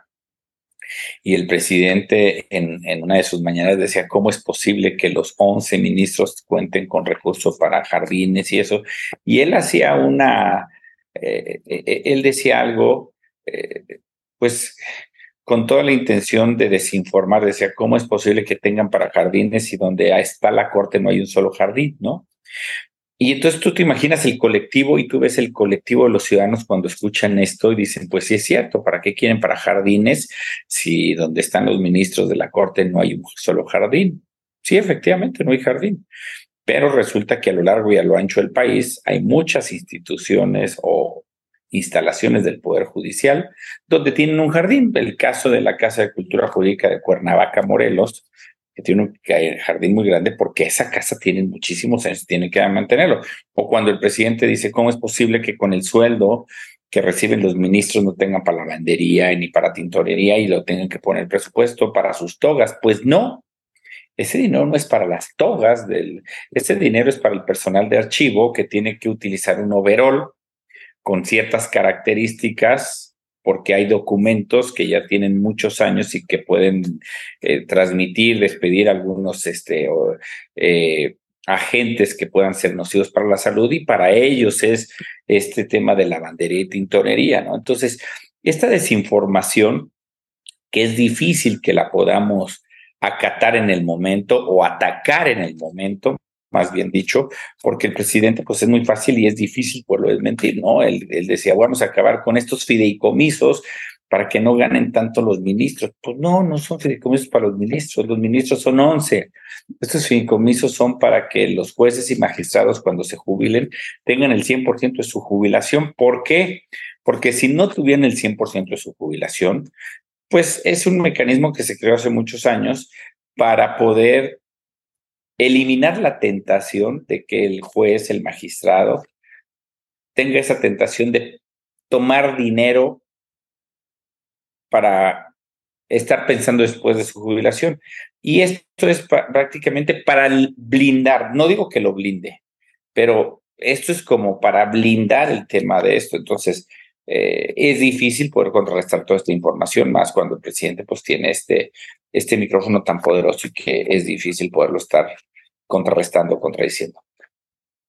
Y el presidente en, una de sus mañanas decía, ¿cómo es posible que los 11 ministros cuenten con recursos para jardines y eso? Y él hacía una, eh, eh, eh, él decía algo, pues con toda la intención de desinformar, decía, ¿cómo es posible que tengan para jardines y donde está la corte no hay un solo jardín, ¿no? Y entonces tú te imaginas el colectivo y tú ves el colectivo de los ciudadanos cuando escuchan esto y dicen, pues sí es cierto, ¿para qué quieren para jardines si donde están los ministros de la corte no hay un solo jardín? Sí, efectivamente, no hay jardín. Pero resulta que a lo largo y a lo ancho del país hay muchas instituciones o instalaciones del Poder Judicial donde tienen un jardín. El caso de la Casa de Cultura Jurídica de Cuernavaca, Morelos, que tiene un jardín muy grande porque esa casa tiene muchísimos años, tiene que mantenerlo. O cuando el presidente dice, ¿cómo es posible que con el sueldo que reciben los ministros no tengan para lavandería ni para tintorería y lo tengan que poner presupuesto para sus togas? Pues no, ese dinero no es para las togas, del, ese dinero es para el personal de archivo que tiene que utilizar un overall con ciertas características porque hay documentos que ya tienen muchos años y que pueden eh, transmitir, despedir algunos este, eh, agentes que puedan ser nocivos para la salud y para ellos es este tema de lavandería y tintorería, ¿no? Entonces, esta desinformación que es difícil que la podamos acatar en el momento o atacar en el momento, más bien dicho, porque el presidente pues es muy fácil y es difícil por lo desmentir, ¿no? Él, él, decía, vamos a acabar con estos fideicomisos para que no ganen tanto los ministros. Pues no, no son fideicomisos para los ministros, los ministros son 11. Estos fideicomisos son para que los jueces y magistrados cuando se jubilen tengan el 100% de su jubilación. ¿Por qué? Porque si no tuvieran el 100% de su jubilación, pues es un mecanismo que se creó hace muchos años para poder eliminar la tentación de que el juez, el magistrado, tenga esa tentación de tomar dinero para estar pensando después de su jubilación. Y esto es prácticamente para blindar, no digo que lo blinde, pero esto es como para blindar el tema de esto. Entonces, eh, es difícil poder contrarrestar toda esta información, más cuando el presidente pues tiene este, este micrófono tan poderoso y que es difícil poderlo estar contrarrestando, contradiciendo.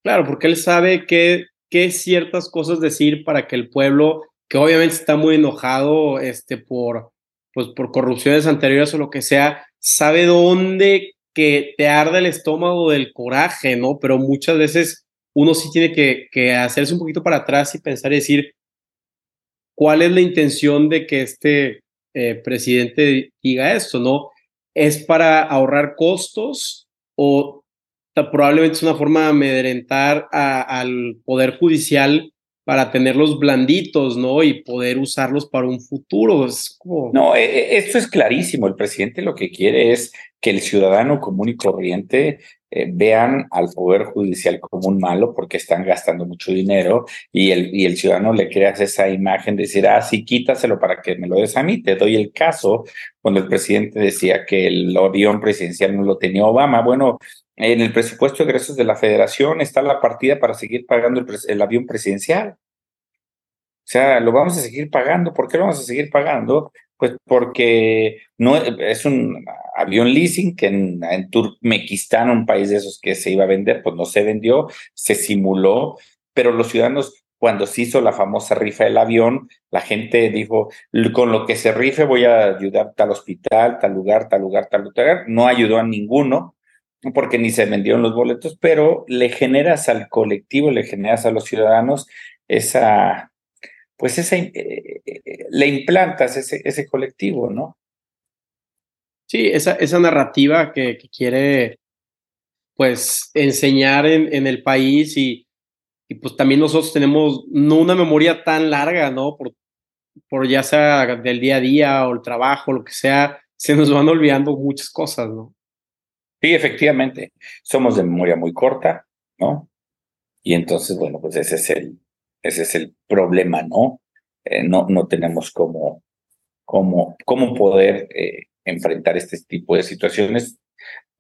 Claro, porque él sabe qué, qué ciertas cosas decir para que el pueblo, que obviamente está muy enojado este, por, pues, por corrupciones anteriores o lo que sea, sabe dónde que te arde el estómago del coraje, ¿no? Pero muchas veces uno sí tiene que, que hacerse un poquito para atrás y pensar y decir, ¿cuál es la intención de que este eh, presidente diga esto, ¿no? ¿Es para ahorrar costos o probablemente es una forma de amedrentar al Poder Judicial para tenerlos blanditos, ¿no? Y poder usarlos para un futuro. Es como... No, e, e, esto es clarísimo. El presidente lo que quiere es que el ciudadano común y corriente eh, vean al Poder Judicial como un malo porque están gastando mucho dinero y el, y el ciudadano le creas esa imagen de decir, ah, sí, quítaselo para que me lo des a mí. Te doy el caso cuando el presidente decía que el avión presidencial no lo tenía Obama. Bueno, en el presupuesto de egresos de la federación está la partida para seguir pagando el, avión presidencial. O sea, lo vamos a seguir pagando. ¿Por qué lo vamos a seguir pagando? Pues porque no es un avión leasing que en, en Turkmenistán, un país de esos que se iba a vender, pues no se vendió, se simuló, pero los ciudadanos cuando se hizo la famosa rifa del avión, la gente dijo, con lo que se rife voy a ayudar tal hospital, tal lugar, tal lugar, tal lugar. No ayudó a ninguno, porque ni se vendieron los boletos, pero le generas al colectivo, le generas a los ciudadanos esa, pues esa, eh, eh, le implantas ese, ese colectivo, ¿no? Sí, esa, esa narrativa que, quiere, pues, enseñar en, en el país y, y, pues también nosotros tenemos no una memoria tan larga, ¿no? Por, por ya sea del día a día o el trabajo, lo que sea, se nos van olvidando muchas cosas, ¿no? Sí, efectivamente, somos de memoria muy corta, ¿no? Y entonces, bueno, pues ese es el, ese es el problema, ¿no? Eh, no, no tenemos cómo, cómo, cómo poder eh, enfrentar este tipo de situaciones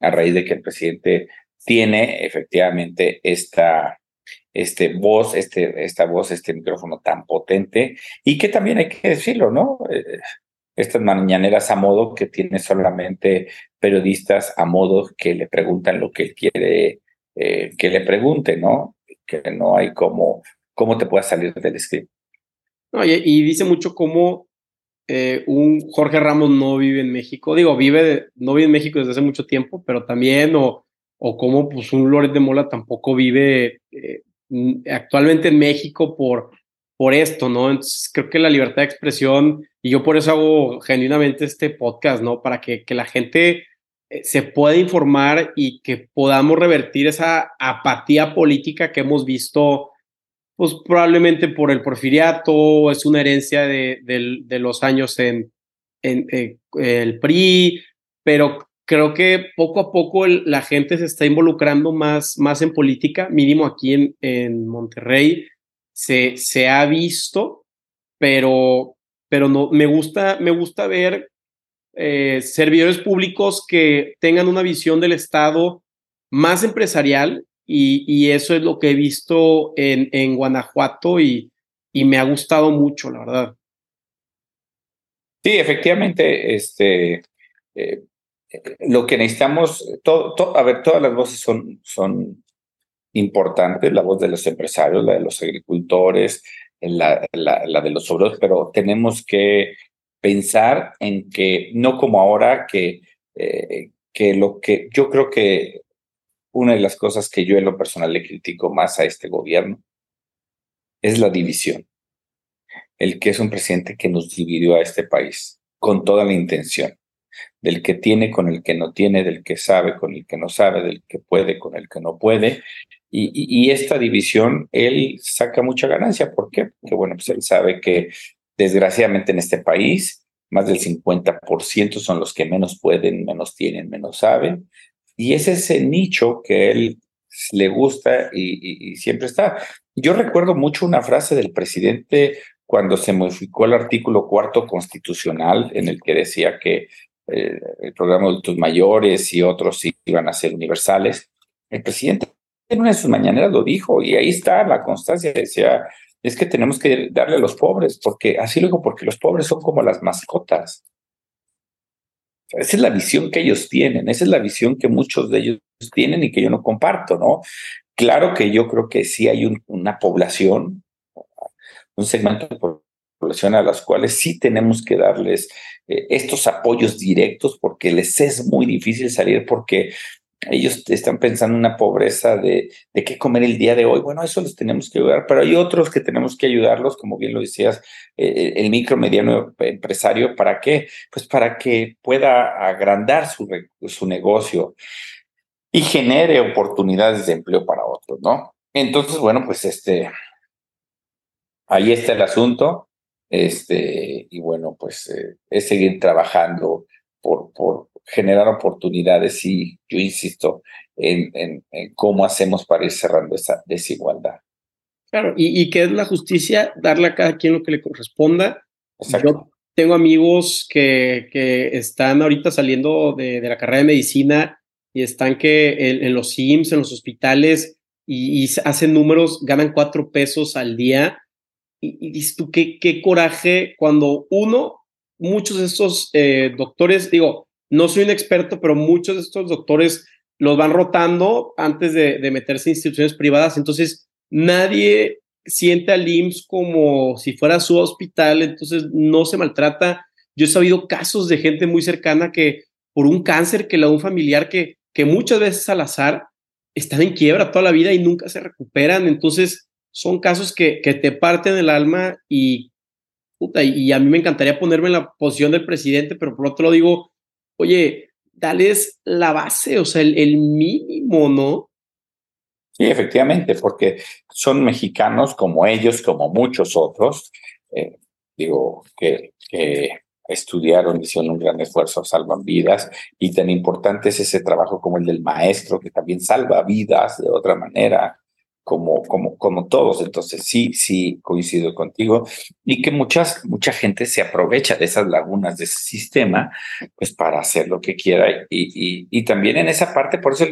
a raíz de que el presidente tiene efectivamente esta este voz, este, esta voz, este micrófono tan potente y que también hay que decirlo, ¿no? Eh, estas mañaneras a modo que tiene solamente periodistas a modo que le preguntan lo que él quiere eh, que le pregunte, ¿no? Que no hay cómo, cómo te puedas salir del script. No, y, dice mucho cómo eh, un Jorge Ramos no vive en México. Digo, vive, no vive en México desde hace mucho tiempo, pero también, o, o cómo pues, un Loret de Mola tampoco vive eh, actualmente en México por por esto, ¿no? Entonces creo que la libertad de expresión, y yo por eso hago genuinamente este podcast, ¿no? Para que, que la gente eh, se pueda informar y que podamos revertir esa apatía política que hemos visto, pues probablemente por el porfiriato, es una herencia de, de los años en, en, eh, el PRI, pero creo que poco a poco la gente se está involucrando más, más en política, mínimo aquí en, en Monterrey se, se ha visto, pero, pero no, me gusta, me gusta ver eh, servidores públicos que tengan una visión del Estado más empresarial y, y eso es lo que he visto en, en Guanajuato y, y me ha gustado mucho, la verdad. Sí, efectivamente, este, eh, lo que necesitamos, todo, a ver, todas las voces son, son importantes, la voz de los empresarios, la de los agricultores, la, la de los obreros, pero tenemos que pensar en que no como ahora que, eh, que lo que yo creo que una de las cosas que yo en lo personal le critico más a este gobierno es la división. El que es un presidente que nos dividió a este país con toda la intención, del que tiene con el que no tiene, del que sabe con el que no sabe, del que puede con el que no puede. Y, esta división, él saca mucha ganancia. ¿Por qué? Porque, bueno, pues él sabe que Desgraciadamente en este país, más del 50% son los que menos pueden, menos tienen, menos saben. Y es ese nicho que él le gusta y, siempre está. Yo recuerdo mucho una frase del presidente cuando se modificó el artículo cuarto constitucional en el que decía que eh, el programa de adultos mayores y otros iban a ser universales. El presidente en una de sus mañaneras lo dijo y ahí está la constancia. Decía, es que tenemos que darle a los pobres, porque así luego, porque los pobres son como las mascotas. Esa es la visión que ellos tienen, esa es la visión que muchos de ellos tienen y que yo no comparto, ¿no? Claro que yo creo que sí hay una población, un segmento de población a las cuales sí tenemos que darles eh, estos apoyos directos porque les es muy difícil salir porque ellos están pensando en una pobreza de, de qué comer el día de hoy. Bueno, eso los tenemos que ayudar, pero hay otros que tenemos que ayudarlos, como bien lo decías, eh, eh, el micro, mediano empresario, ¿para qué? Pues para que pueda agrandar su, su negocio y genere oportunidades de empleo para otros, ¿no? Entonces, bueno, pues este, ahí está el asunto, este, y bueno, pues eh, es seguir trabajando por, por, generar oportunidades y yo insisto en, en, cómo hacemos para ir cerrando esa desigualdad. Claro, y, y que es la justicia darle a cada quien lo que le corresponda. Yo tengo amigos que, que están ahorita saliendo de, de, la carrera de medicina y están que en, los SIMS, en los hospitales, y, y, hacen números, ganan cuatro pesos al día. Y, y dices tú, qué, qué coraje cuando uno, muchos de estos eh, doctores, digo, no soy un experto, pero muchos de estos doctores los van rotando antes de, meterse en instituciones privadas. Entonces, nadie siente al IMSS como si fuera su hospital, entonces no se maltrata. Yo he sabido casos de gente muy cercana que por un cáncer que le da un familiar que, que muchas veces al azar están en quiebra toda la vida y nunca se recuperan. Entonces, son casos que, te parten el alma y, y a mí me encantaría ponerme en la posición del presidente, pero por otro lado digo, oye, dales la base, o sea, el, mínimo, ¿no? Sí, efectivamente, porque son mexicanos como ellos, como muchos otros, eh, digo, que, que estudiaron, hicieron un gran esfuerzo, salvan vidas, y tan importante es ese trabajo como el del maestro, que también salva vidas de otra manera, como, como, como todos. Entonces, sí, sí, coincido contigo. Y que muchas, mucha gente se aprovecha de esas lagunas de ese sistema, pues para hacer lo que quiera. Y, y, y también en esa parte, por eso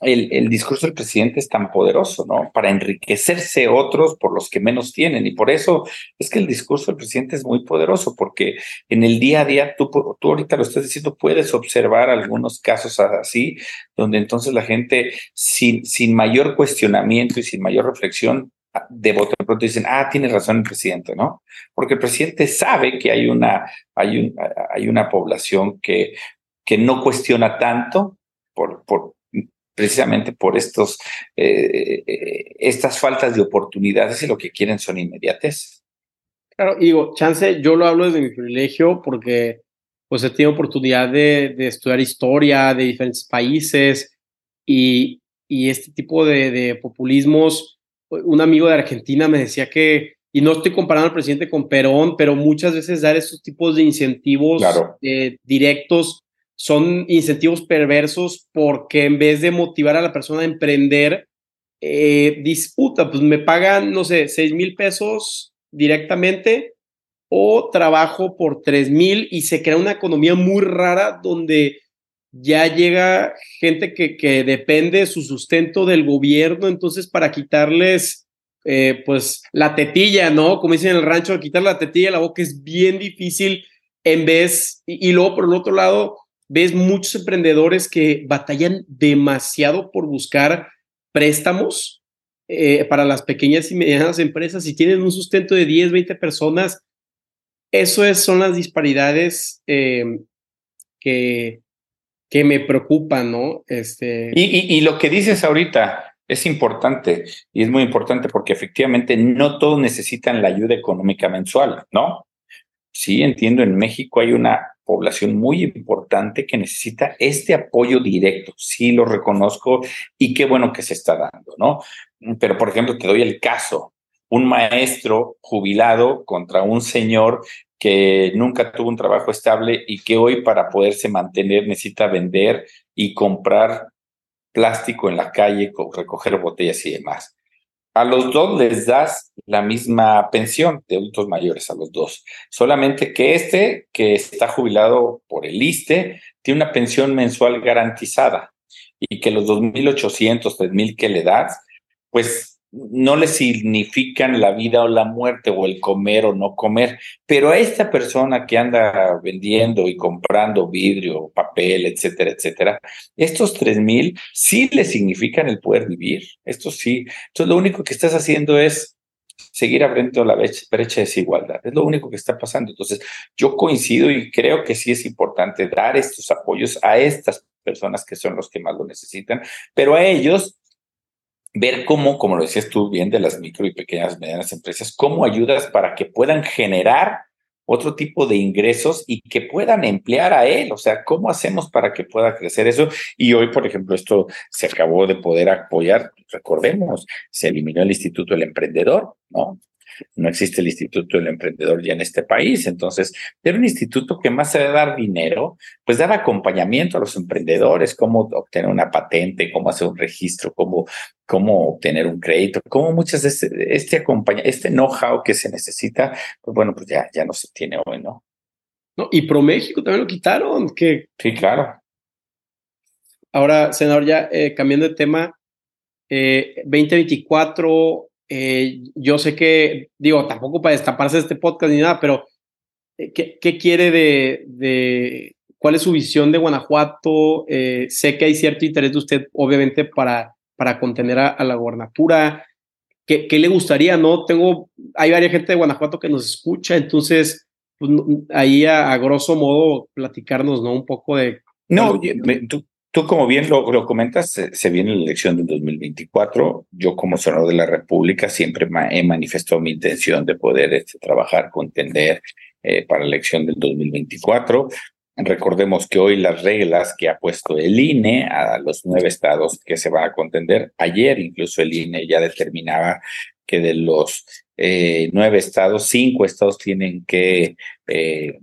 el, el, discurso del presidente es tan poderoso, ¿no? Para enriquecerse otros por los que menos tienen. Y por eso es que el discurso del presidente es muy poderoso, porque en el día a día, tú, tú ahorita lo estás diciendo, puedes observar algunos casos así, donde entonces la gente sin, sin mayor cuestionamiento y sin mayor reflexión de voto de pronto dicen, ah, tiene razón el presidente, ¿no? Porque el presidente sabe que hay una, hay un, hay una población que, que no cuestiona tanto por, por, precisamente por estos, eh, eh, estas faltas de oportunidades y lo que quieren son inmediates. Claro, digo, chance, yo lo hablo desde mi privilegio porque pues he tenido oportunidad de, de estudiar historia de diferentes países y, y este tipo de, de, populismos. Un amigo de Argentina me decía que, y no estoy comparando al presidente con Perón, pero muchas veces dar esos tipos de incentivos eh, directos son incentivos perversos porque en vez de motivar a la persona a emprender, eh, disputa, pues me pagan, no sé, seis mil pesos directamente o trabajo por tres mil y se crea una economía muy rara donde ya llega gente que, que depende su sustento del gobierno, entonces para quitarles eh, pues la tetilla, ¿no? Como dicen en el rancho, quitar la tetilla de la boca es bien difícil en vez, y, y luego por el otro lado, ves muchos emprendedores que batallan demasiado por buscar préstamos eh, para las pequeñas y medianas empresas y tienen un sustento de 10, 20 personas eso es, son las disparidades eh, que, que me preocupan, ¿no? Este... Y, y, lo que dices ahorita es importante y es muy importante porque efectivamente no todos necesitan la ayuda económica mensual, ¿no? Sí, entiendo, en México hay una población muy importante que necesita este apoyo directo. Sí, lo reconozco y qué bueno que se está dando, ¿no? Pero, por ejemplo, te doy el caso un maestro jubilado contra un señor que nunca tuvo un trabajo estable y que hoy para poderse mantener necesita vender y comprar plástico en la calle, recoger botellas y demás. A los dos les das la misma pensión de adultos mayores, a los dos. Solamente que este, que está jubilado por el ISTE, tiene una pensión mensual garantizada y que los 2.800, 3.000 que le das, pues no le significan la vida o la muerte o el comer o no comer, pero a esta persona que anda vendiendo y comprando vidrio, papel, etcétera, etcétera, estos tres mil sí le significan el poder vivir, esto sí. Entonces lo único que estás haciendo es seguir abriendo la brecha, de desigualdad. Es lo único que está pasando. Entonces, yo coincido y creo que sí es importante dar estos apoyos a estas personas que son los que más lo necesitan, pero a ellos ver cómo, como lo decías tú bien, de las micro y pequeñas medianas empresas, cómo ayudas para que puedan generar otro tipo de ingresos y que puedan emplear a él. O sea, ¿cómo hacemos para que pueda crecer eso? Y hoy, por ejemplo, esto se acabó de poder apoyar. Recordemos, se eliminó el Instituto del Emprendedor, ¿no? No existe el Instituto del Emprendedor ya en este país. Entonces, era un instituto que más de dar dinero, pues daba acompañamiento a los emprendedores, cómo obtener una patente, cómo hacer un registro, cómo, cómo obtener un crédito, cómo muchas de este, este este know-how que se necesita, pues bueno, pues ya, ya no se tiene hoy, ¿no? No, y ProMéxico también lo quitaron, que... Sí, claro. Ahora, senador, ya eh, cambiando de tema, eh, 2024 eh, yo sé que, digo, tampoco para destaparse este podcast ni nada, pero eh, ¿qué, qué quiere de, de, cuál es su visión de Guanajuato? Eh, sé que hay cierto interés de usted, obviamente, para, para contener a, la gobernatura. ¿Qué, ¿Qué, le gustaría? No tengo, hay varias gente de Guanajuato que nos escucha, entonces, pues, ahí a, a, grosso modo, platicarnos, ¿no? Un poco de. No, me, tú, Tú, como bien lo, comentas, se, viene la elección del 2024. Yo, como senador de la República, siempre he manifestado mi intención de poder este, trabajar, contender eh, para la elección del 2024. Recordemos que hoy las reglas que ha puesto el INE a los nueve estados que se van a contender, ayer incluso el INE ya determinaba que de los eh, nueve estados, cinco estados tienen que eh,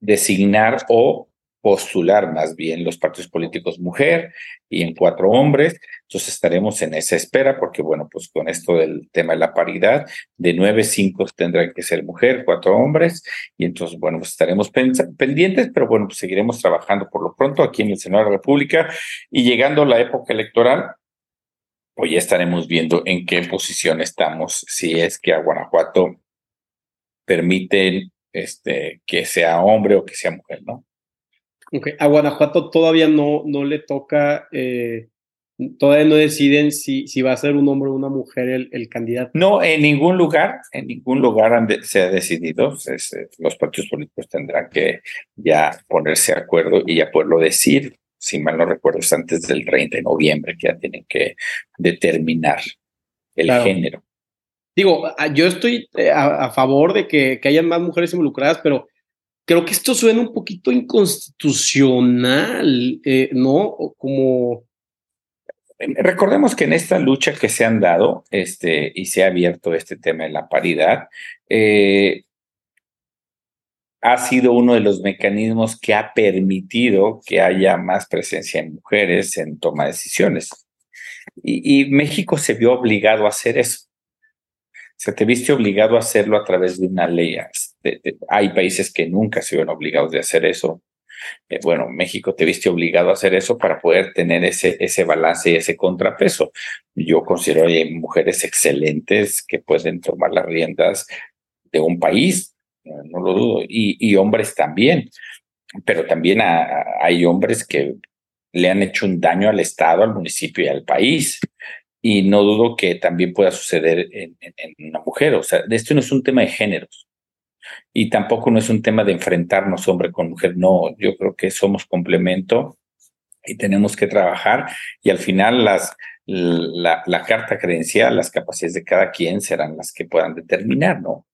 designar o postular más bien los partidos políticos mujer y en cuatro hombres. Entonces estaremos en esa espera porque, bueno, pues con esto del tema de la paridad, de nueve, cinco tendrán que ser mujer, cuatro hombres. Y entonces, bueno, pues estaremos pendientes, pero bueno, pues seguiremos trabajando por lo pronto aquí en el Senado de la República y llegando la época electoral. Pues ya estaremos viendo en qué posición estamos, si es que a Guanajuato permiten este, que sea hombre o que sea mujer, ¿no? A Guanajuato todavía no, no le toca, eh, todavía no deciden si, si va a ser un hombre o una mujer el, el candidato. No, en ningún lugar, en ningún lugar se ha decidido. Los partidos políticos tendrán que ya ponerse de acuerdo y ya poderlo decir. Si mal no recuerdo, es antes del 30 de noviembre que ya tienen que determinar el género. Digo, yo estoy eh, a, a favor de que, que hayan más mujeres involucradas, pero creo que esto suena un poquito inconstitucional, eh, ¿no? Como... Recordemos que en esta lucha que se han dado este, y se ha abierto este tema de la paridad, eh, ha sido uno de los mecanismos que ha permitido que haya más presencia en mujeres en toma de decisiones. Y México se vio obligado a hacer eso se te viste obligado a hacerlo a través de una ley. hay países que nunca se ven obligados de hacer eso. Eh, bueno, México te viste obligado a hacer eso para poder tener ese, ese balance y ese contrapeso. Yo considero que hay mujeres excelentes que pueden tomar las riendas de un país, no lo dudo, y hombres también. Pero también hay hombres que le han hecho un daño al Estado, al municipio y al país y no dudo que también pueda suceder en, una mujer. O sea, esto no es un tema de géneros y tampoco no es un tema de enfrentarnos hombre con mujer. No, yo creo que somos complemento y tenemos que trabajar y al final las, la, la carta credencial, las capacidades de cada quien serán las que puedan determinar, ¿no?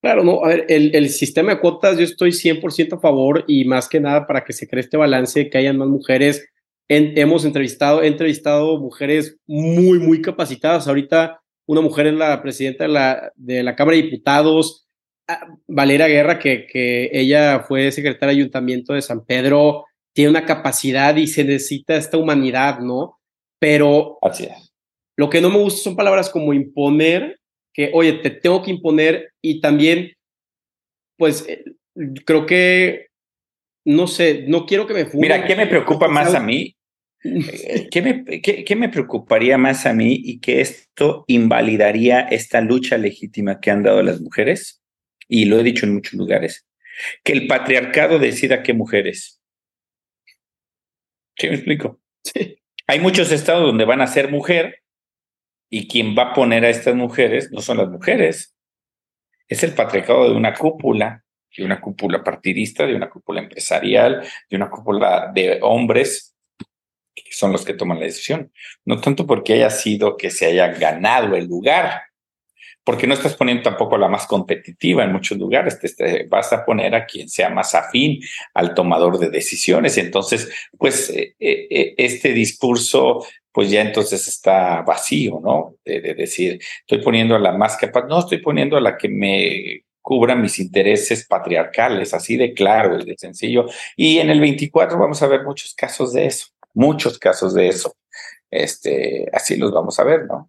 Claro, no, a ver, el, el, sistema de cuotas yo estoy 100% a favor y más que nada para que se cree este balance, que hayan más mujeres hemos entrevistado, he entrevistado mujeres muy, muy capacitadas. Ahorita una mujer es la presidenta de la, de la Cámara de Diputados, ah, Valera Guerra, que, que ella fue secretaria de Ayuntamiento de San Pedro, tiene una capacidad y se necesita esta humanidad, ¿no? Pero lo que no me gusta son palabras como imponer, que, oye, te tengo que imponer y también, pues, eh, creo que no sé, no quiero que me Mira, ¿qué me preocupa más a mí? Eh, ¿Qué me, qué, me preocuparía más a mí y que esto invalidaría esta lucha legítima que han dado las mujeres? Y lo he dicho en muchos lugares, que el patriarcado decida qué mujeres. ¿Sí me explico? Sí. Hay muchos estados donde van a ser mujer y quien va a poner a estas mujeres no son las mujeres, es el patriarcado de una cúpula de una cúpula partidista, de una cúpula empresarial, de una cúpula de hombres que son los que toman la decisión. No tanto porque haya sido que se haya ganado el lugar, porque no estás poniendo tampoco la más competitiva en muchos lugares, te, vas a poner a quien sea más afín al tomador de decisiones. Entonces, pues eh, eh, eh, este discurso, pues ya entonces está vacío, ¿no? De, de, decir, estoy poniendo a la más capaz, no, estoy poniendo a la que me cubra mis intereses patriarcales, así de claro, de sencillo. Y en el 24 vamos a ver muchos casos de eso, muchos casos de eso. Este, así los vamos a ver, ¿no?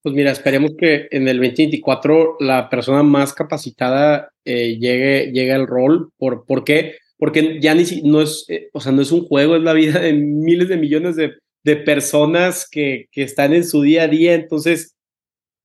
Pues mira, esperemos que en el 2024 la persona más capacitada eh, llegue, llegue al rol. ¿Por, ¿Por qué? Porque ya ni no es, eh, o sea, no es un juego, es la vida de miles de millones de, de personas que, que están en su día a día. Entonces,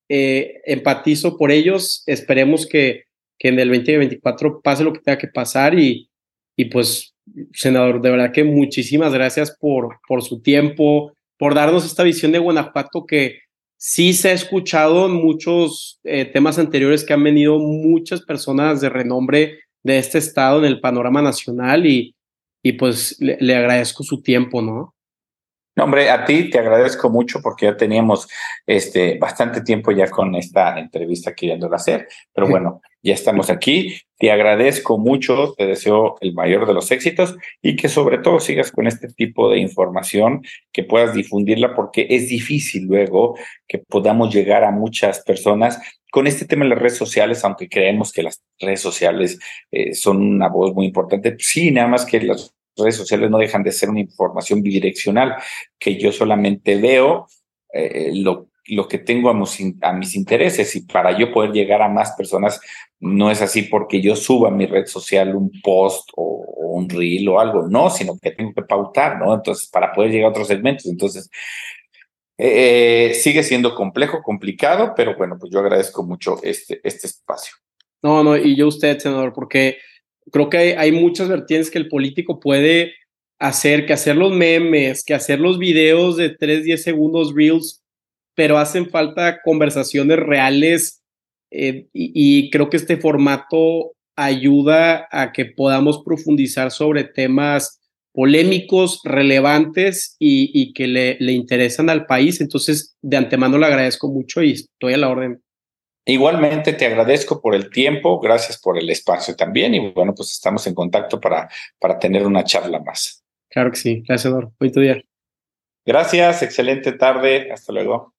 eh, empatizo por ellos, esperemos que, que en el 2024 pase lo que tenga que pasar y, y pues, senador, de verdad que muchísimas gracias por, por su tiempo, por darnos esta visión de Guanajuato que sí se ha escuchado en muchos eh, temas anteriores que han venido muchas personas de renombre de este estado en el panorama nacional y, y pues le agradezco su tiempo, ¿no? No, hombre, a ti te agradezco mucho porque ya teníamos este, bastante tiempo ya con esta entrevista queriéndola hacer, pero bueno, ya estamos aquí. Te agradezco mucho, te deseo el mayor de los éxitos y que sobre todo sigas con este tipo de información, que puedas difundirla porque es difícil luego que podamos llegar a muchas personas con este tema de las redes sociales, aunque creemos que las redes sociales eh, son una voz muy importante, sí, nada más que las redes sociales no dejan de ser una información bidireccional, que yo solamente veo eh, lo, lo, que tengo a mis, a mis, intereses y para yo poder llegar a más personas no es así porque yo suba a mi red social un post o, un reel o algo, no, sino que tengo que pautar, ¿no? Entonces, para poder llegar a otros segmentos. Entonces, eh, sigue siendo complejo, complicado, pero bueno, pues yo agradezco mucho este, este espacio. No, no, y yo usted, senador, porque creo que hay, muchas vertientes que el político puede hacer, que hacer los memes, que hacer los videos de 3, 10 segundos reels, pero hacen falta conversaciones reales eh, y, creo que este formato ayuda a que podamos profundizar sobre temas polémicos, relevantes y, y que le, le interesan al país. Entonces, de antemano le agradezco mucho y estoy a la orden. Igualmente te agradezco por el tiempo, gracias por el espacio también y bueno, pues estamos en contacto para, para tener una charla más. Claro que sí, gracias, Eduardo. Buen día. Gracias, excelente tarde, hasta luego.